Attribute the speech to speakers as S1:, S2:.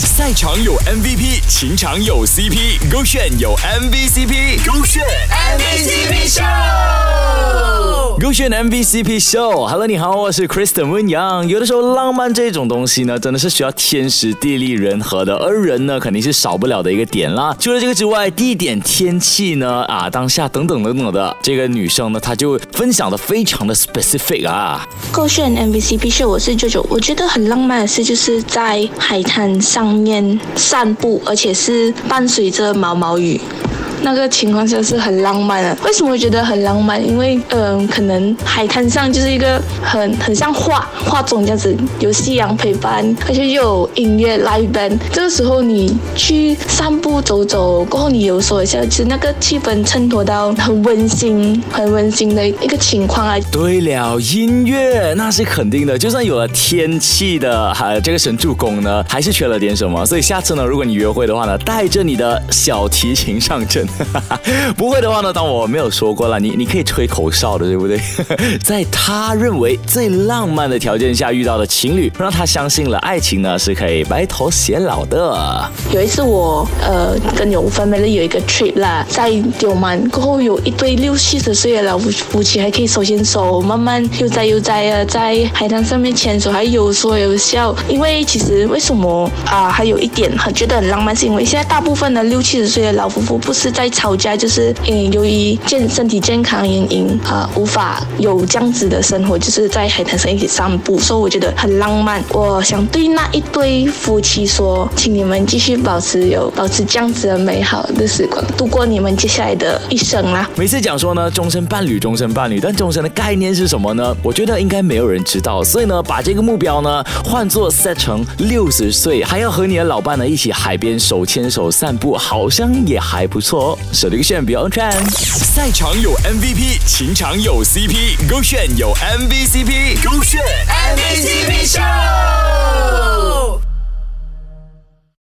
S1: 赛场有 MVP，情场有 CP，勾选有 MVCp，勾选 MVCp Show，勾选 MVCp Show。Hello，你好，我是 Kristen 温阳。有的时候浪漫这种东西呢，真的是需要天时地利人和的，而人呢，肯定是少不了的一个点啦。除了这个之外，地点、天气呢，啊，当下等等等等的，这个女生呢，她就分享的非常的 specific 啊。
S2: 勾选 MVCp Show，我是舅舅。我觉得很浪漫的事，就是在海滩上面散步，而且是伴随着毛毛雨。那个情况下是很浪漫的。为什么会觉得很浪漫？因为嗯，可能海滩上就是一个很很像画画中这样子，有夕阳陪伴，而且又有音乐 live band。这个时候你去散步走走，过后你有说一下，其实那个气氛衬托到很温馨、很温馨的一个情况啊。
S1: 对了，音乐那是肯定的。就算有了天气的还这个神助攻呢，还是缺了点什么。所以下次呢，如果你约会的话呢，带着你的小提琴上阵。不会的话呢，当我没有说过了，你你可以吹口哨的，对不对？在他认为最浪漫的条件下遇到的情侣，让他相信了爱情呢是可以白头偕老的。
S2: 有一次我呃跟有分贝有一个 trip 啦，在丢满过后有一对六七十岁的老夫夫妻还可以手牵手，慢慢悠哉悠哉啊，在海滩上面牵手，还有说有笑。因为其实为什么啊？还有一点很觉得很浪漫，是因为现在大部分的六七十岁的老夫妇不是在在吵架，就是嗯，由于健身体健康原因啊，无法有这样子的生活，就是在海滩上一起散步，所以我觉得很浪漫。我想对那一对夫妻说，请你们继续保持有保持这样子的美好的时光，度过你们接下来的一生啦。
S1: 每次讲说呢，终身伴侣，终身伴侣，但终身的概念是什么呢？我觉得应该没有人知道，所以呢，把这个目标呢换作 set 成六十岁，还要和你的老伴呢一起海边手牵手散步，好像也还不错。手机线不用看。赛场有 MVP，情场有 CP，勾选有 MVP，勾选 MVP。